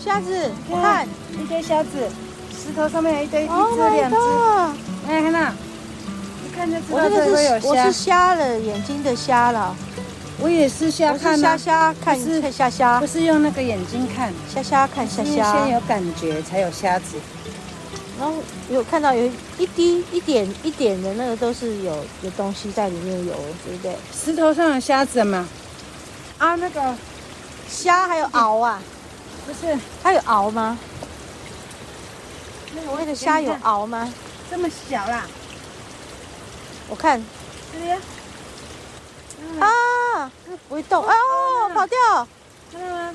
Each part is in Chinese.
虾子，看，看一堆虾子，石头上面有一堆，一只两只。哎，看到，你看就知道这里有虾。我是瞎了眼睛的瞎了，我也是瞎看，瞎瞎看，是看瞎瞎，不是用那个眼睛看，瞎瞎看瞎瞎。先有感觉才有虾子，然后有看到有一滴一点一点的那个都是有有东西在里面有，对不对？石头上有虾子吗？啊，那个虾还有螯啊。不是，它有螯吗？那个那个虾有螯吗？这么小啦！我看。这里啊，不会动。哦，跑掉，看到吗？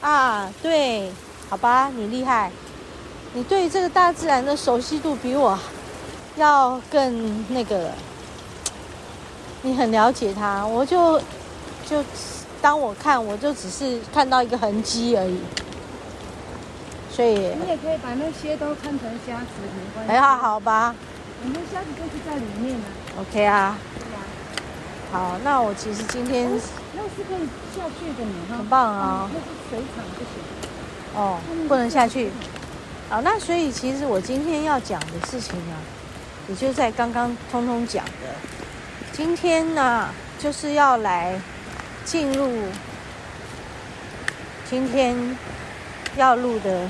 啊，对，好吧，你厉害，你对这个大自然的熟悉度比我要更那个了，你很了解它，我就就当我看，我就只是看到一个痕迹而已。所以，你也可以把那些都看成虾子，没关系。还好好吧。我们虾子就是在里面呢。OK 啊。好，那我其实今天。那是可以下去的，你。很棒啊。那是水厂不行。哦，不能下去。好，那所以其实我今天要讲的事情啊，也就在刚刚通通讲的。今天呢，就是要来进入今天要录的。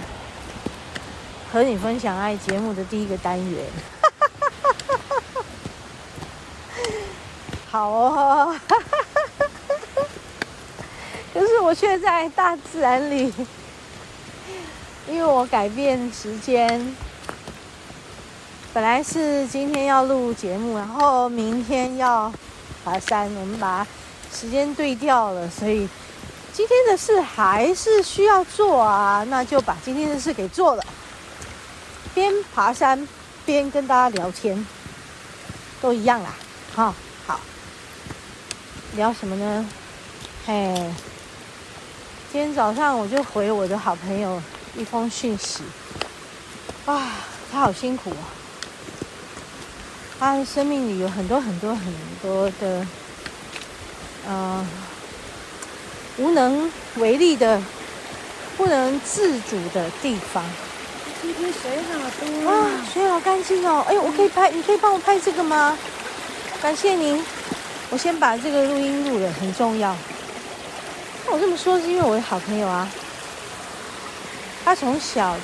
和你分享爱节目的第一个单元，好哦，可是我却在大自然里，因为我改变时间，本来是今天要录节目，然后明天要爬山，我们把时间对调了，所以今天的事还是需要做啊，那就把今天的事给做了。边爬山边跟大家聊天，都一样啦。好，好，聊什么呢？嘿，今天早上我就回我的好朋友一封讯息。哇，他好辛苦哦。他的生命里有很多很多很多的，呃，无能为力的、不能自主的地方。今天水好多啊！水好干净哦！哎，我可以拍，你可以帮我拍这个吗？感谢您。我先把这个录音录了，很重要。那我这么说是因为我的好朋友啊，他从小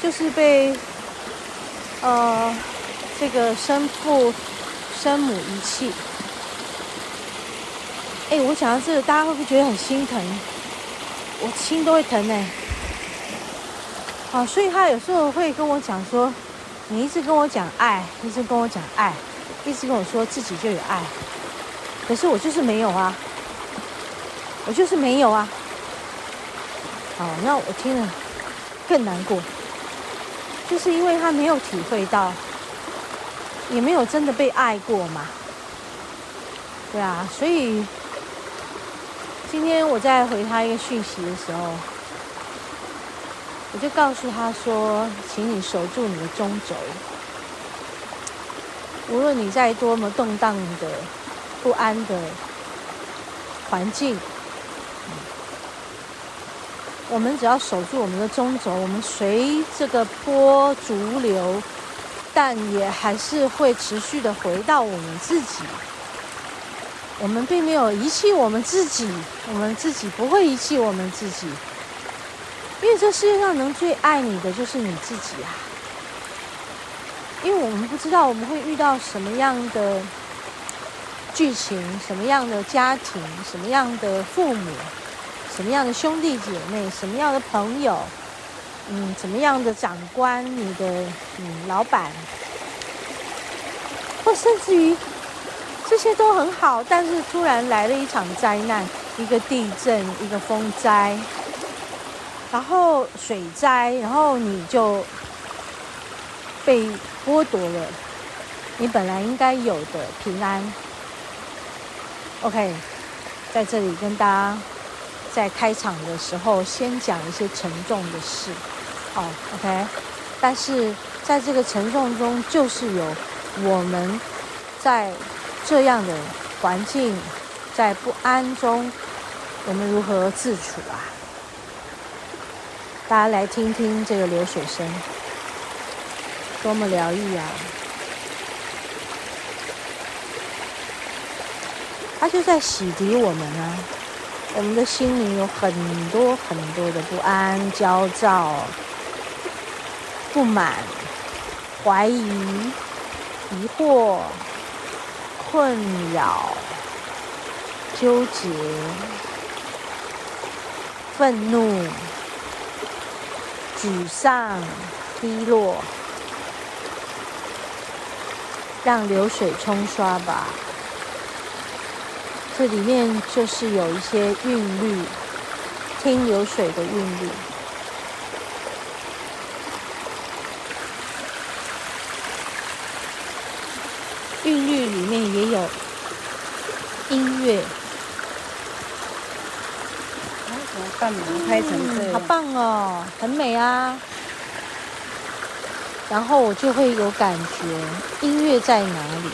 就是被呃这个生父生母遗弃。哎，我讲到这个，大家会不会觉得很心疼？我心都会疼哎。啊，所以他有时候会跟我讲说：“你一直跟我讲爱，一直跟我讲爱，一直跟我说自己就有爱，可是我就是没有啊，我就是没有啊。”好，那我听了更难过，就是因为他没有体会到，也没有真的被爱过嘛。对啊，所以今天我在回他一个讯息的时候。我就告诉他说：“请你守住你的中轴，无论你在多么动荡的、不安的环境，我们只要守住我们的中轴，我们随这个波逐流，但也还是会持续的回到我们自己。我们并没有遗弃我们自己，我们自己不会遗弃我们自己。”因为这世界上能最爱你的就是你自己啊！因为我们不知道我们会遇到什么样的剧情，什么样的家庭，什么样的父母，什么样的兄弟姐妹，什么样的朋友，嗯，什么样的长官，你的嗯老板，或甚至于这些都很好，但是突然来了一场灾难，一个地震，一个风灾。然后水灾，然后你就被剥夺了你本来应该有的平安。OK，在这里跟大家在开场的时候先讲一些沉重的事，好，OK。但是在这个沉重中，就是有我们在这样的环境，在不安中，我们如何自处啊？大家来听听这个流水声，多么疗愈啊！它就在洗涤我们啊，我们的心灵有很多很多的不安、焦躁、不满、怀疑、疑惑、困扰、纠结、愤怒。沮丧、低落，让流水冲刷吧。这里面就是有一些韵律，听流水的韵律。韵律里面也有音乐。把门开成这样，好棒哦，很美啊。然后我就会有感觉，音乐在哪里？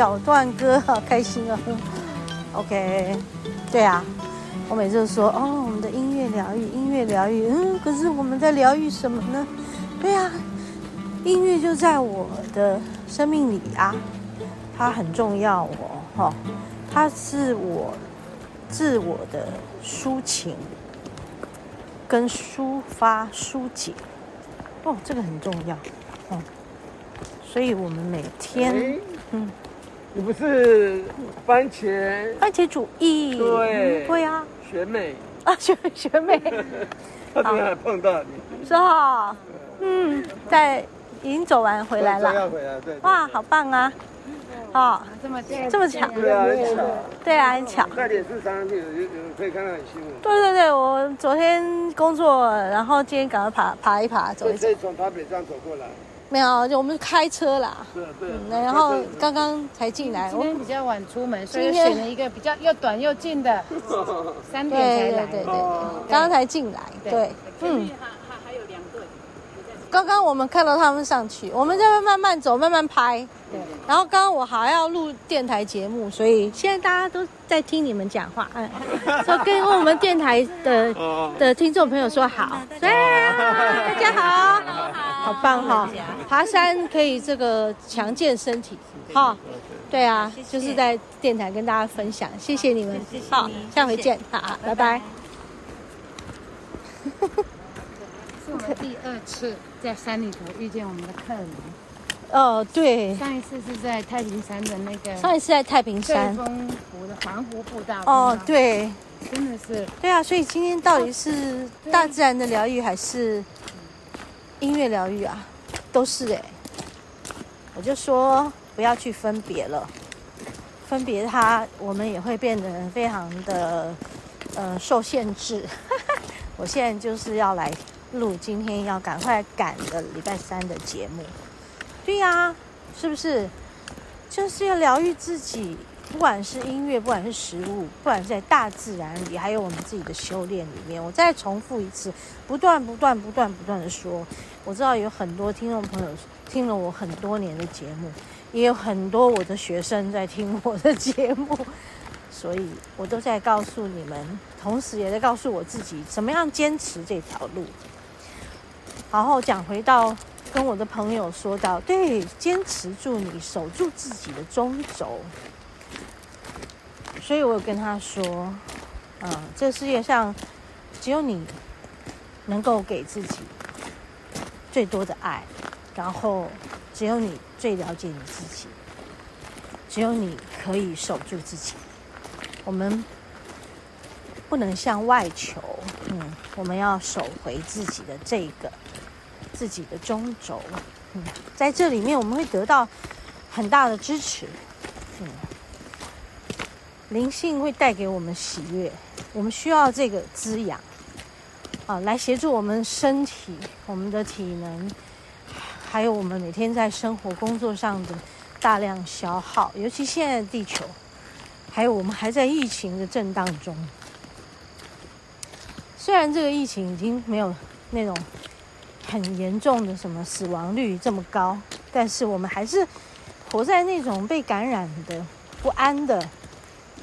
小段歌，好开心哦。OK，对啊，我每次都说哦，我们的音乐疗愈，音乐疗愈。嗯，可是我们在疗愈什么呢？对啊，音乐就在我的生命里啊，它很重要哦，哈，它是我自我的抒情跟抒发疏解。哦，这个很重要，哦，所以我们每天。嗯，你不是番茄番茄主义？对，对啊，学妹。啊，学学妹，他昨天还碰到你，是哈，嗯，在已经走完回来了，要回来，对，哇，好棒啊，哦，这么这么巧，对啊，很巧，对啊，很巧，在脸书上有有可以看到很新闻，对对对，我昨天工作，然后今天赶快爬爬一爬，走一走，可以从台北站走过来。没有，就我们是开车啦。对对。然后刚刚才进来。今天比较晚出门，所以选了一个比较又短又近的。三点才来。对对对对。刚刚才进来，对。嗯。还还还有两队。刚刚我们看到他们上去，我们在慢慢走，慢慢拍。对。然后刚刚我还要录电台节目，所以现在大家都在听你们讲话，嗯，说跟我们电台的 的听众朋友说好。对啊，大家好。好棒哈！爬山可以这个强健身体，哈，对。啊，就是在电台跟大家分享，谢谢你们，好，下回见，好，拜拜。是我们第二次在山里头遇见我们的客人。哦，对，上一次是在太平山的那个，上一次在太平山。湖的环湖步道。哦，对，真的是，对啊，所以今天到底是大自然的疗愈还是？音乐疗愈啊，都是哎，我就说不要去分别了，分别它，我们也会变得非常的呃受限制。我现在就是要来录今天要赶快赶的礼拜三的节目。对呀，是不是？就是要疗愈自己。不管是音乐，不管是食物，不管在大自然里，还有我们自己的修炼里面，我再重复一次，不断、不断、不断、不断的说。我知道有很多听众朋友听了我很多年的节目，也有很多我的学生在听我的节目，所以我都在告诉你们，同时也在告诉我自己，怎么样坚持这条路。然后讲回到跟我的朋友说到，对，坚持住你，守住自己的中轴。所以我有跟他说，嗯，这世界上只有你能够给自己最多的爱，然后只有你最了解你自己，只有你可以守住自己。我们不能向外求，嗯，我们要守回自己的这个自己的中轴，嗯，在这里面我们会得到很大的支持，嗯。灵性会带给我们喜悦，我们需要这个滋养，啊，来协助我们身体、我们的体能，还有我们每天在生活工作上的大量消耗。尤其现在地球，还有我们还在疫情的震荡中。虽然这个疫情已经没有那种很严重的什么死亡率这么高，但是我们还是活在那种被感染的不安的。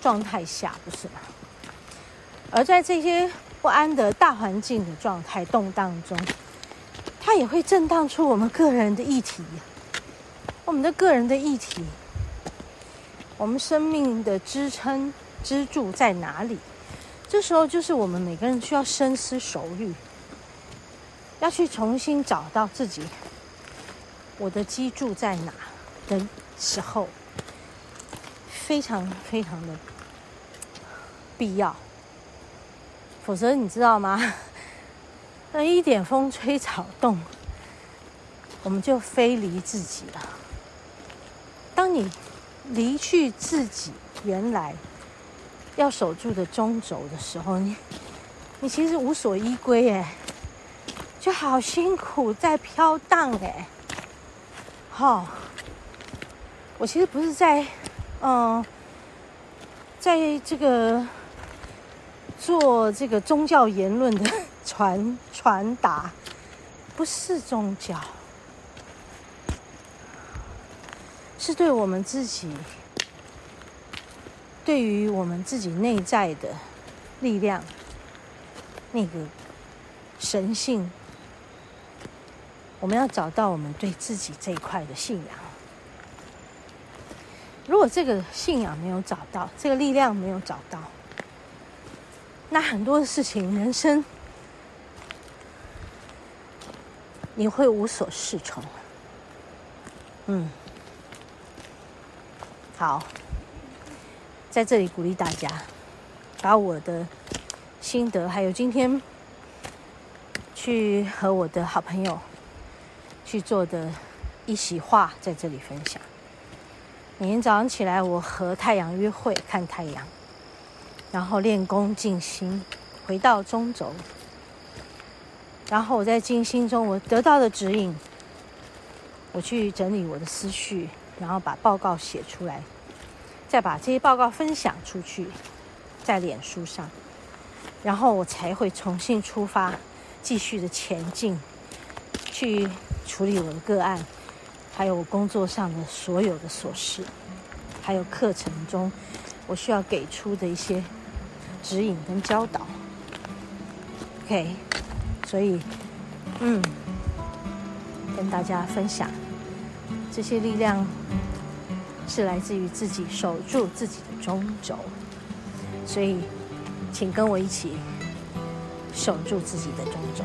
状态下不是吗？而在这些不安的大环境的状态动荡中，它也会震荡出我们个人的议题，我们的个人的议题，我们生命的支撑支柱在哪里？这时候就是我们每个人需要深思熟虑，要去重新找到自己，我的基柱在哪的时候。非常非常的必要，否则你知道吗？那一点风吹草动，我们就飞离自己了。当你离去自己原来要守住的中轴的时候，你你其实无所依归哎，就好辛苦在飘荡哎。好，我其实不是在。嗯，在这个做这个宗教言论的传传达，不是宗教，是对我们自己，对于我们自己内在的力量，那个神性，我们要找到我们对自己这一块的信仰。如果这个信仰没有找到，这个力量没有找到，那很多的事情，人生你会无所适从。嗯，好，在这里鼓励大家，把我的心得，还有今天去和我的好朋友去做的一席话，在这里分享。每天早上起来，我和太阳约会，看太阳，然后练功静心，回到中轴。然后我在静心中，我得到的指引，我去整理我的思绪，然后把报告写出来，再把这些报告分享出去，在脸书上，然后我才会重新出发，继续的前进，去处理我的个案。还有我工作上的所有的琐事，还有课程中我需要给出的一些指引跟教导。OK，所以，嗯，跟大家分享这些力量是来自于自己守住自己的中轴，所以，请跟我一起守住自己的中轴。